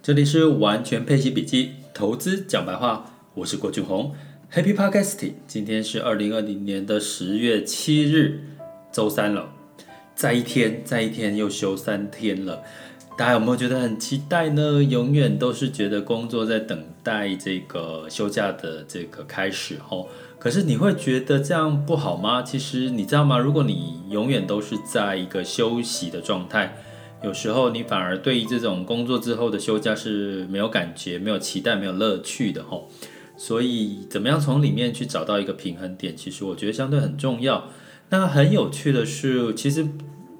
这里是完全配息笔记，投资讲白话，我是郭俊宏，Happy Podcasting。今天是二零二零年的十月七日，周三了，再一天，再一天又休三天了，大家有没有觉得很期待呢？永远都是觉得工作在等待这个休假的这个开始哦，可是你会觉得这样不好吗？其实你知道吗？如果你永远都是在一个休息的状态。有时候你反而对于这种工作之后的休假是没有感觉、没有期待、没有乐趣的吼。所以怎么样从里面去找到一个平衡点，其实我觉得相对很重要。那很有趣的是，其实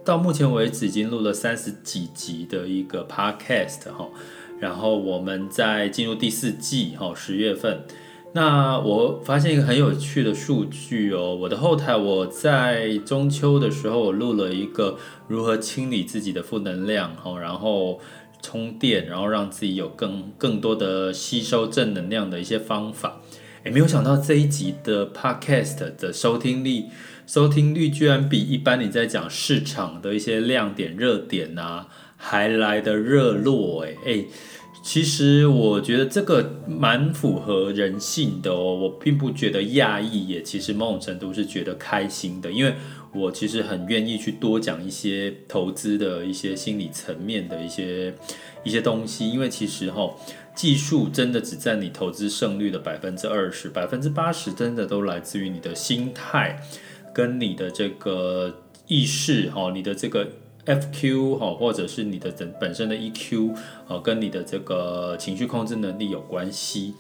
到目前为止已经录了三十几集的一个 podcast 哈，然后我们在进入第四季哈，十月份。那我发现一个很有趣的数据哦，我的后台我在中秋的时候我录了一个如何清理自己的负能量哈，然后充电，然后让自己有更更多的吸收正能量的一些方法。诶，没有想到这一集的 podcast 的收听率，收听率居然比一般你在讲市场的一些亮点热点啊还来得热络诶诶。其实我觉得这个蛮符合人性的哦，我并不觉得讶异，也其实某种程度是觉得开心的，因为我其实很愿意去多讲一些投资的一些心理层面的一些一些东西，因为其实哈，技术真的只占你投资胜率的百分之二十，百分之八十真的都来自于你的心态跟你的这个意识哈，你的这个。FQ 哈，或者是你的整本身的 EQ，呃，跟你的这个情绪控制能力有关系。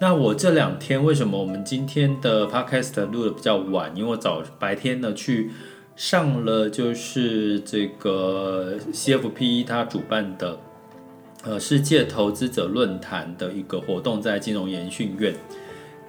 那我这两天为什么我们今天的 Podcast 录的比较晚？因为我早白天呢去上了就是这个 CFP 他主办的呃世界投资者论坛的一个活动，在金融研训院。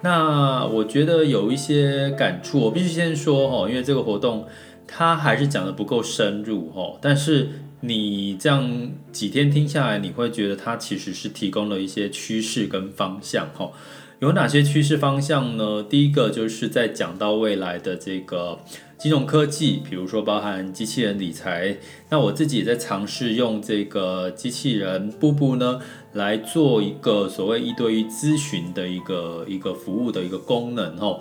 那我觉得有一些感触，我必须先说哦，因为这个活动。他还是讲得不够深入哦，但是你这样几天听下来，你会觉得他其实是提供了一些趋势跟方向哦。有哪些趋势方向呢？第一个就是在讲到未来的这个金融科技，比如说包含机器人理财。那我自己也在尝试用这个机器人布布呢，来做一个所谓一对一咨询的一个一个服务的一个功能哦。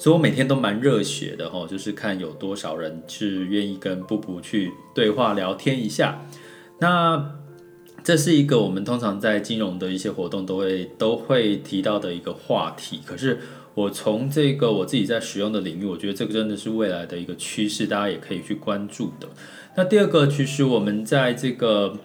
所以我每天都蛮热血的哈，就是看有多少人是愿意跟布布去对话聊天一下。那这是一个我们通常在金融的一些活动都会都会提到的一个话题。可是我从这个我自己在使用的领域，我觉得这个真的是未来的一个趋势，大家也可以去关注的。那第二个，其实我们在这个。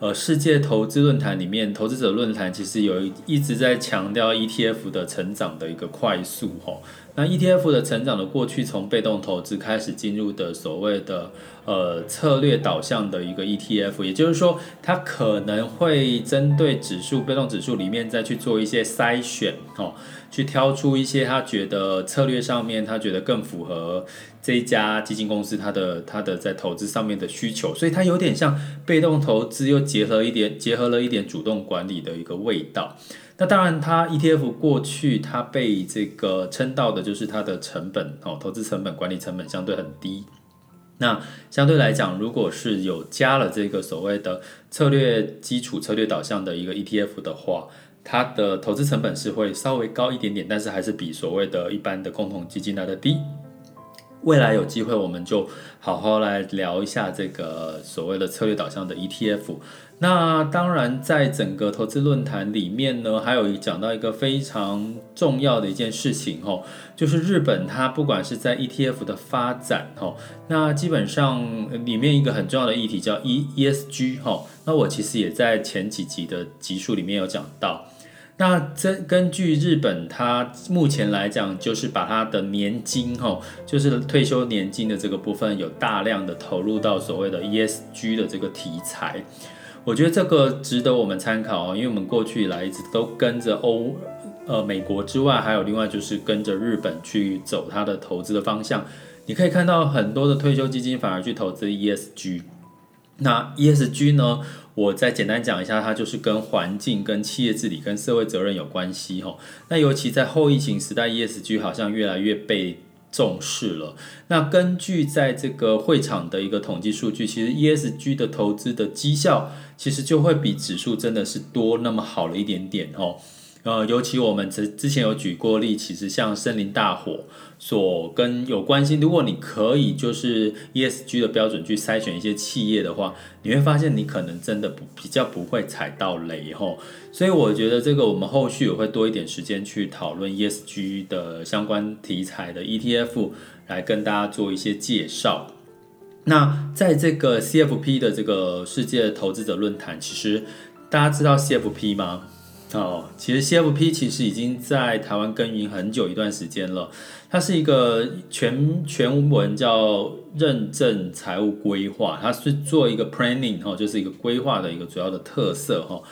呃，世界投资论坛里面，投资者论坛其实有一直在强调 ETF 的成长的一个快速吼。那 ETF 的成长的过去，从被动投资开始进入的所谓的呃策略导向的一个 ETF，也就是说，它可能会针对指数、被动指数里面再去做一些筛选哦，去挑出一些他觉得策略上面他觉得更符合这一家基金公司它的它的在投资上面的需求，所以它有点像被动投资又结合一点结合了一点主动管理的一个味道。那当然，它 ETF 过去它被这个称道的就是它的成本哦，投资成本、管理成本相对很低。那相对来讲，如果是有加了这个所谓的策略基础、策略导向的一个 ETF 的话，它的投资成本是会稍微高一点点，但是还是比所谓的一般的共同基金来的低。未来有机会，我们就好好来聊一下这个所谓的策略导向的 ETF。那当然，在整个投资论坛里面呢，还有讲到一个非常重要的一件事情哦，就是日本它不管是在 ETF 的发展哦，那基本上里面一个很重要的议题叫 E ESG 哈。那我其实也在前几集的集数里面有讲到。那这根据日本，它目前来讲，就是把它的年金，吼，就是退休年金的这个部分，有大量的投入到所谓的 ESG 的这个题材。我觉得这个值得我们参考哦，因为我们过去以来一直都跟着欧，呃，美国之外，还有另外就是跟着日本去走它的投资的方向。你可以看到很多的退休基金反而去投资 ESG。那 ESG 呢？我再简单讲一下，它就是跟环境、跟企业治理、跟社会责任有关系吼。那尤其在后疫情时代，ESG 好像越来越被重视了。那根据在这个会场的一个统计数据，其实 ESG 的投资的绩效，其实就会比指数真的是多那么好了一点点哦。呃，尤其我们之之前有举过例，其实像森林大火所跟有关系，如果你可以就是 ESG 的标准去筛选一些企业的话，你会发现你可能真的不比较不会踩到雷吼。所以我觉得这个我们后续也会多一点时间去讨论 ESG 的相关题材的 ETF，来跟大家做一些介绍。那在这个 CFP 的这个世界投资者论坛，其实大家知道 CFP 吗？哦，其实 CFP 其实已经在台湾耕耘很久一段时间了。它是一个全全文叫认证财务规划，它是做一个 planning 哈，就是一个规划的一个主要的特色哈。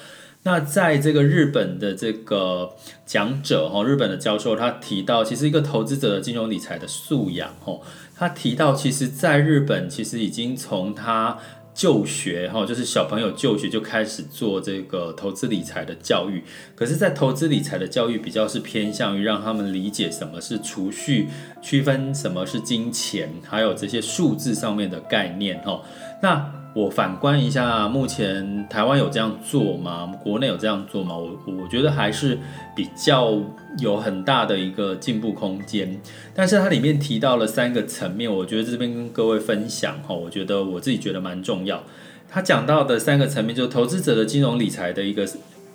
那在这个日本的这个讲者哈，日本的教授他提到，其实一个投资者的金融理财的素养哈，他提到其实在日本其实已经从他。就学哈，就是小朋友就学就开始做这个投资理财的教育。可是，在投资理财的教育比较是偏向于让他们理解什么是储蓄，区分什么是金钱，还有这些数字上面的概念哈。那我反观一下，目前台湾有这样做吗？国内有这样做吗？我我觉得还是比较有很大的一个进步空间。但是它里面提到了三个层面，我觉得这边跟各位分享哈，我觉得我自己觉得蛮重要。他讲到的三个层面，就是投资者的金融理财的一个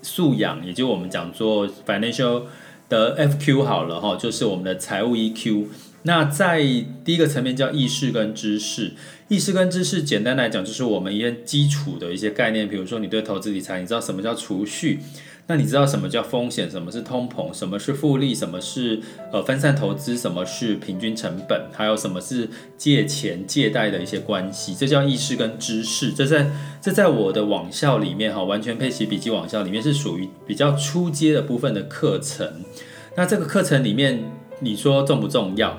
素养，也就我们讲做 financial 的 FQ 好了哈，就是我们的财务 EQ。那在第一个层面叫意识跟知识，意识跟知识简单来讲就是我们一些基础的一些概念，比如说你对投资理财，你知道什么叫储蓄，那你知道什么叫风险，什么是通膨，什么是复利，什么是呃分散投资，什么是平均成本，还有什么是借钱借贷的一些关系，这叫意识跟知识。这在这在我的网校里面哈，完全配齐笔记网校里面是属于比较初阶的部分的课程。那这个课程里面，你说重不重要？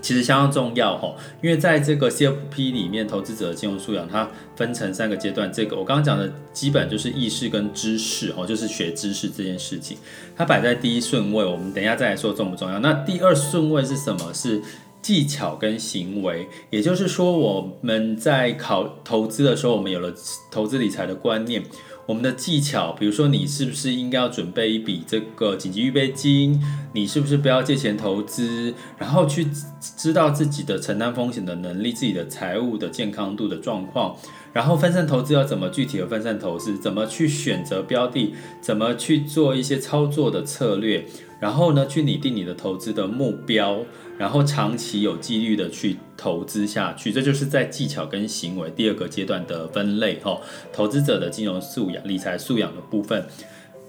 其实相当重要哈，因为在这个 CFP 里面，投资者的金融素养它分成三个阶段。这个我刚刚讲的基本就是意识跟知识哦，就是学知识这件事情，它摆在第一顺位。我们等一下再来说重不重要。那第二顺位是什么？是技巧跟行为。也就是说，我们在考投资的时候，我们有了投资理财的观念。我们的技巧，比如说你是不是应该要准备一笔这个紧急预备金？你是不是不要借钱投资？然后去知道自己的承担风险的能力、自己的财务的健康度的状况。然后分散投资要怎么具体的分散投资？怎么去选择标的？怎么去做一些操作的策略？然后呢，去拟定你的投资的目标。然后长期有纪律的去投资下去，这就是在技巧跟行为第二个阶段的分类哈。投资者的金融素养、理财素养的部分。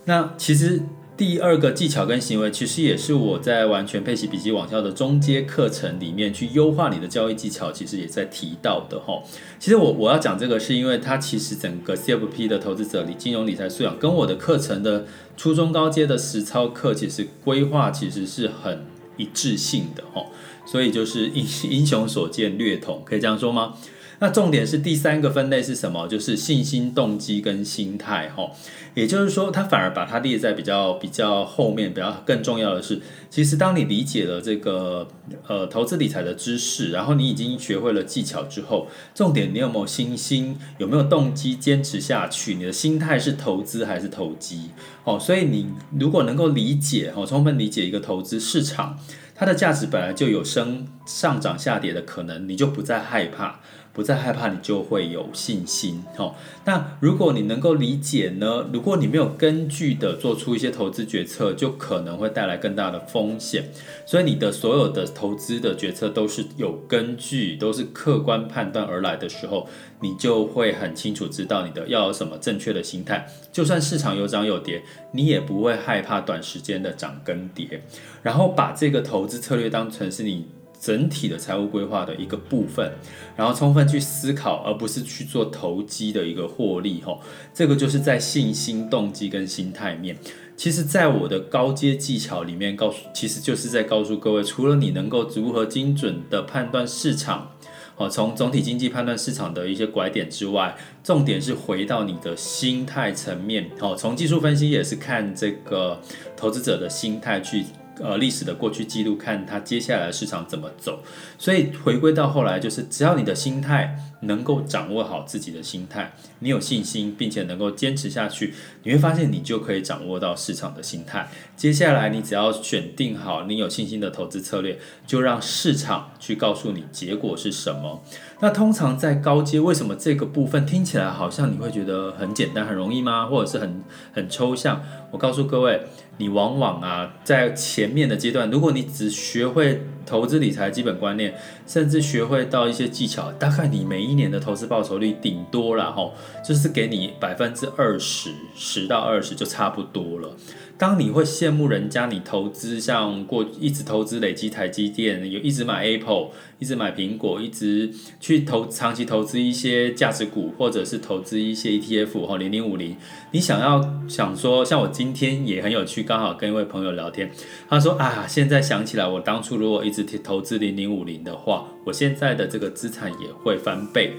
那其实第二个技巧跟行为，其实也是我在完全配息笔记网校的中阶课程里面去优化你的交易技巧，其实也在提到的哈。其实我我要讲这个，是因为它其实整个 CFP 的投资者理金融理财素养，跟我的课程的初中高阶的实操课，其实规划其实是很。一致性的哈，所以就是英英雄所见略同，可以这样说吗？那重点是第三个分类是什么？就是信心、动机跟心态哈。也就是说，他反而把它列在比较比较后面，比较更重要的是，其实当你理解了这个呃投资理财的知识，然后你已经学会了技巧之后，重点你有没有信心？有没有动机坚持下去？你的心态是投资还是投机？哦，所以你如果能够理解哦，充分理解一个投资市场，它的价值本来就有升上涨下跌的可能，你就不再害怕。不再害怕，你就会有信心。哦，那如果你能够理解呢？如果你没有根据的做出一些投资决策，就可能会带来更大的风险。所以你的所有的投资的决策都是有根据，都是客观判断而来的时候，你就会很清楚知道你的要有什么正确的心态。就算市场有涨有跌，你也不会害怕短时间的涨跟跌。然后把这个投资策略当成是你。整体的财务规划的一个部分，然后充分去思考，而不是去做投机的一个获利，吼，这个就是在信心、动机跟心态面。其实，在我的高阶技巧里面，告诉其实就是在告诉各位，除了你能够如何精准的判断市场，哦，从总体经济判断市场的一些拐点之外，重点是回到你的心态层面，哦，从技术分析也是看这个投资者的心态去。呃历史的过去记录，看它接下来市场怎么走。所以回归到后来，就是只要你的心态能够掌握好自己的心态，你有信心，并且能够坚持下去，你会发现你就可以掌握到市场的心态。接下来你只要选定好你有信心的投资策略，就让市场去告诉你结果是什么。那通常在高阶，为什么这个部分听起来好像你会觉得很简单、很容易吗？或者是很很抽象？我告诉各位，你往往啊，在前面的阶段，如果你只学会投资理财基本观念，甚至学会到一些技巧，大概你每一年的投资报酬率顶多了吼，就是给你百分之二十，十到二十就差不多了。当你会羡慕人家，你投资像过一直投资累积台积电，有一直买 Apple，一直买苹果，一直去投长期投资一些价值股，或者是投资一些 ETF 哈零零五零。你想要想说，像我今天也很有趣，刚好跟一位朋友聊天，他说啊，现在想起来，我当初如果一直投资零零五零的话，我现在的这个资产也会翻倍。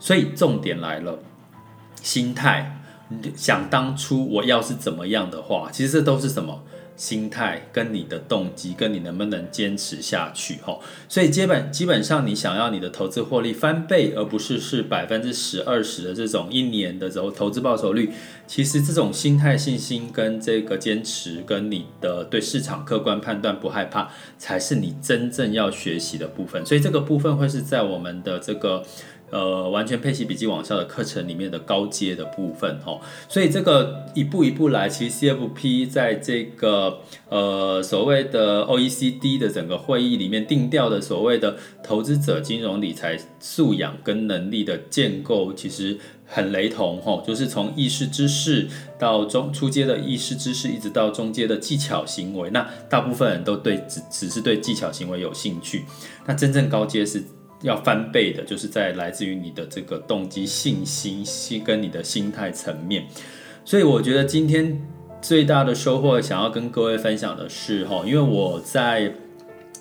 所以重点来了，心态。想当初我要是怎么样的话，其实这都是什么心态跟你的动机，跟你能不能坚持下去哈。所以基本基本上，你想要你的投资获利翻倍，而不是是百分之十二十的这种一年的投投资报酬率，其实这种心态、信心跟这个坚持，跟你的对市场客观判断不害怕，才是你真正要学习的部分。所以这个部分会是在我们的这个。呃，完全配息笔记网校的课程里面的高阶的部分哦，所以这个一步一步来，其实 CFP 在这个呃所谓的 OECD 的整个会议里面定调的所谓的投资者金融理财素养跟能力的建构，其实很雷同哈，就是从意识知识到中初阶的意识知识，一直到中阶的技巧行为，那大部分人都对只只是对技巧行为有兴趣，那真正高阶是。要翻倍的，就是在来自于你的这个动机、信心、心跟你的心态层面。所以我觉得今天最大的收获，想要跟各位分享的是，哈，因为我在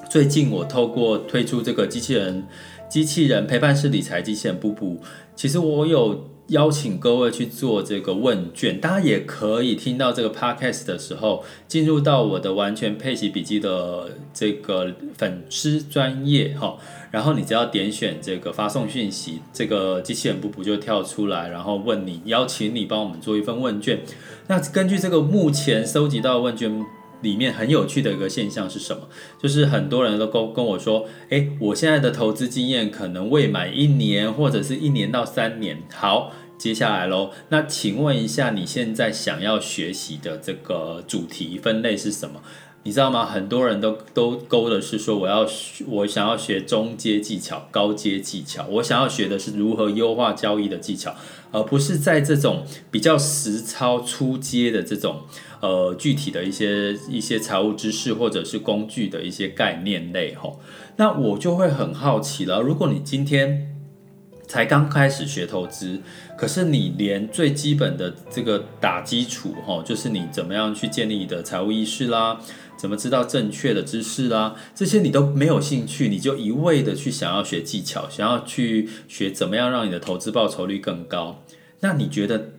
最近我透过推出这个机器人、机器人陪伴式理财机器人布布，其实我有。邀请各位去做这个问卷，大家也可以听到这个 podcast 的时候，进入到我的完全配息笔记的这个粉丝专页哈，然后你只要点选这个发送讯息，这个机器人布布就跳出来，然后问你，邀请你帮我们做一份问卷。那根据这个目前收集到的问卷里面很有趣的一个现象是什么？就是很多人都跟跟我说，诶，我现在的投资经验可能未满一年，或者是一年到三年。好。接下来喽，那请问一下，你现在想要学习的这个主题分类是什么？你知道吗？很多人都都勾的是说，我要我想要学中阶技巧、高阶技巧，我想要学的是如何优化交易的技巧，而不是在这种比较实操初阶的这种呃具体的一些一些财务知识或者是工具的一些概念类吼。那我就会很好奇了，如果你今天。才刚开始学投资，可是你连最基本的这个打基础哈，就是你怎么样去建立你的财务意识啦，怎么知道正确的知识啦，这些你都没有兴趣，你就一味的去想要学技巧，想要去学怎么样让你的投资报酬率更高。那你觉得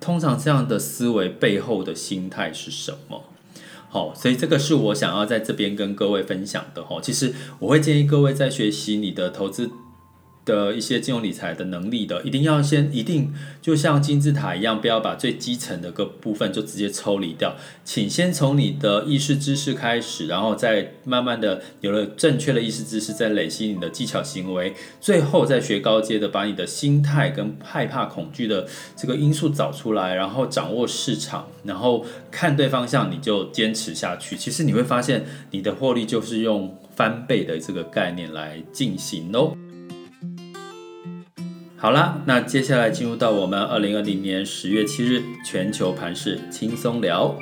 通常这样的思维背后的心态是什么？好，所以这个是我想要在这边跟各位分享的哈。其实我会建议各位在学习你的投资。的一些金融理财的能力的，一定要先一定就像金字塔一样，不要把最基层的个部分就直接抽离掉，请先从你的意识知识开始，然后再慢慢的有了正确的意识知识，再累积你的技巧行为，最后再学高阶的，把你的心态跟害怕恐惧的这个因素找出来，然后掌握市场，然后看对方向，你就坚持下去。其实你会发现，你的获利就是用翻倍的这个概念来进行喽。好啦，那接下来进入到我们二零二零年十月七日全球盘势轻松聊。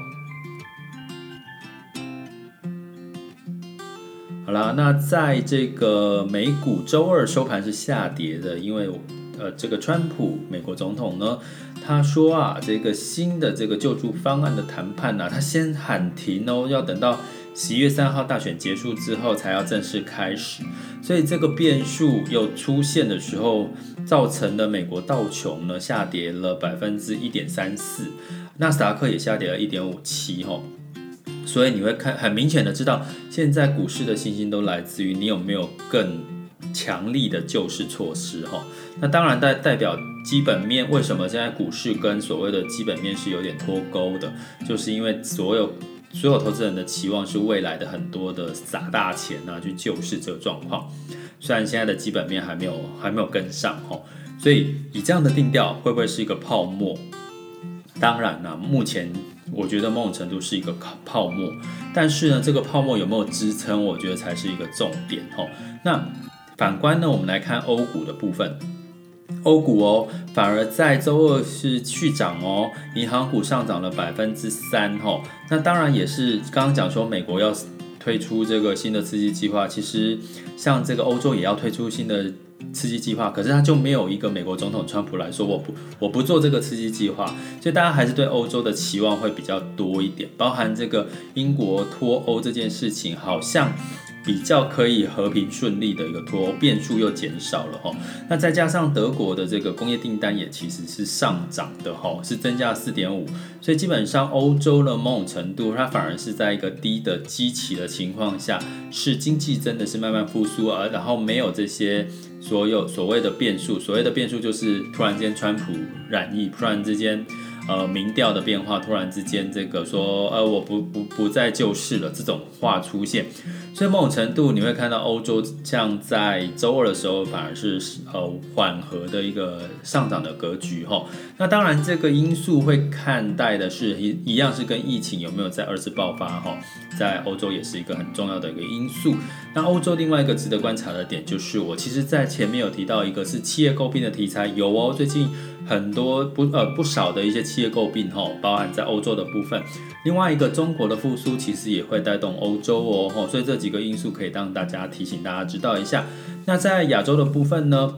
好啦，那在这个美股周二收盘是下跌的，因为呃，这个川普美国总统呢，他说啊，这个新的这个救助方案的谈判呢、他先喊停哦，要等到。十一月三号大选结束之后才要正式开始，所以这个变数又出现的时候，造成的美国道琼呢下跌了百分之一点三四，纳斯达克也下跌了一点五七吼。所以你会看很明显的知道，现在股市的信心都来自于你有没有更强力的救市措施哈。那当然代代表基本面，为什么现在股市跟所谓的基本面是有点脱钩的，就是因为所有。所有投资人的期望是未来的很多的撒大钱啊，去救市这个状况。虽然现在的基本面还没有还没有跟上哈，所以以这样的定调，会不会是一个泡沫？当然了，目前我觉得某种程度是一个泡沫，但是呢，这个泡沫有没有支撑，我觉得才是一个重点哈。那反观呢，我们来看欧股的部分。欧股哦，反而在周二是续涨哦，银行股上涨了百分之三哦。那当然也是刚刚讲说美国要推出这个新的刺激计划，其实像这个欧洲也要推出新的刺激计划，可是它就没有一个美国总统川普来说我不我不做这个刺激计划，所以大家还是对欧洲的期望会比较多一点，包含这个英国脱欧这件事情，好像。比较可以和平顺利的一个脱欧变数又减少了哈，那再加上德国的这个工业订单也其实是上涨的哈，是增加四点五，所以基本上欧洲的某种程度它反而是在一个低的基期的情况下，是经济真的是慢慢复苏，而然后没有这些所有所谓的变数，所谓的变数就是突然间川普染疫，突然之间。呃，民调的变化，突然之间，这个说，呃，我不不不再救市了，这种话出现，所以某种程度你会看到欧洲像在周二的时候，反而是呃缓和的一个上涨的格局哈。那当然，这个因素会看待的是一一样是跟疫情有没有再二次爆发哈，在欧洲也是一个很重要的一个因素。那欧洲另外一个值得观察的点就是，我其实在前面有提到一个是企业诟病的题材，有哦，最近。很多不呃不少的一些企业诟病哈，包含在欧洲的部分。另外一个中国的复苏其实也会带动欧洲哦，所以这几个因素可以让大家提醒大家知道一下。那在亚洲的部分呢，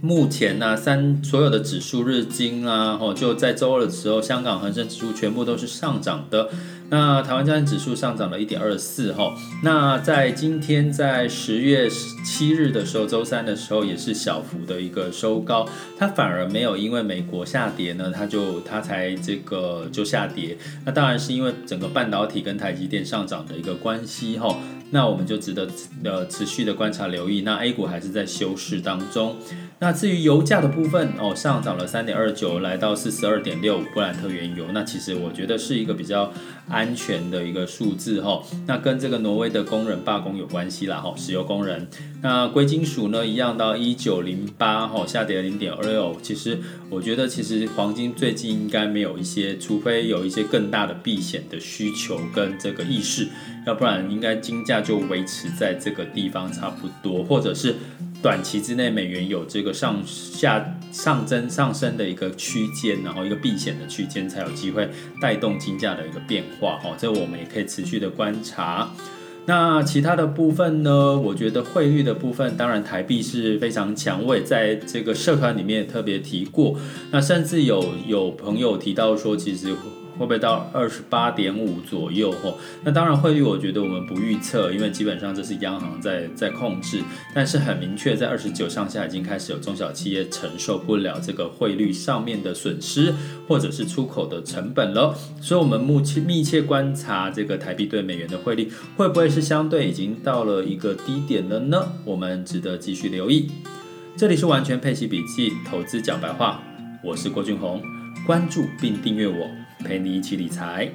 目前呢三所有的指数日经啊，哦就在周二的时候，香港恒生指数全部都是上涨的。那台湾加权指数上涨了一点二四哈，那在今天在十月七日的时候，周三的时候也是小幅的一个收高，它反而没有因为美国下跌呢，它就它才这个就下跌，那当然是因为整个半导体跟台积电上涨的一个关系哈，那我们就值得呃持续的观察留意，那 A 股还是在休市当中。那至于油价的部分哦，上涨了三点二九，来到四十二点六五布兰特原油。那其实我觉得是一个比较安全的一个数字哈。那跟这个挪威的工人罢工有关系啦哈，石油工人。那贵金属呢一样到一九零八哈，下跌了零点二六。其实我觉得其实黄金最近应该没有一些，除非有一些更大的避险的需求跟这个意识，要不然应该金价就维持在这个地方差不多，或者是。短期之内，美元有这个上下上增上升的一个区间，然后一个避险的区间，才有机会带动金价的一个变化。哦，这我们也可以持续的观察。那其他的部分呢？我觉得汇率的部分，当然台币是非常强，我也在这个社团里面特别提过。那甚至有有朋友提到说，其实。会不会到二十八点五左右？吼，那当然汇率，我觉得我们不预测，因为基本上这是央行在在控制。但是很明确，在二十九上下已经开始有中小企业承受不了这个汇率上面的损失，或者是出口的成本了。所以，我们目前密切观察这个台币对美元的汇率，会不会是相对已经到了一个低点了呢？我们值得继续留意。这里是完全配息笔记，投资讲白话，我是郭俊宏，关注并订阅我。陪你一起理财。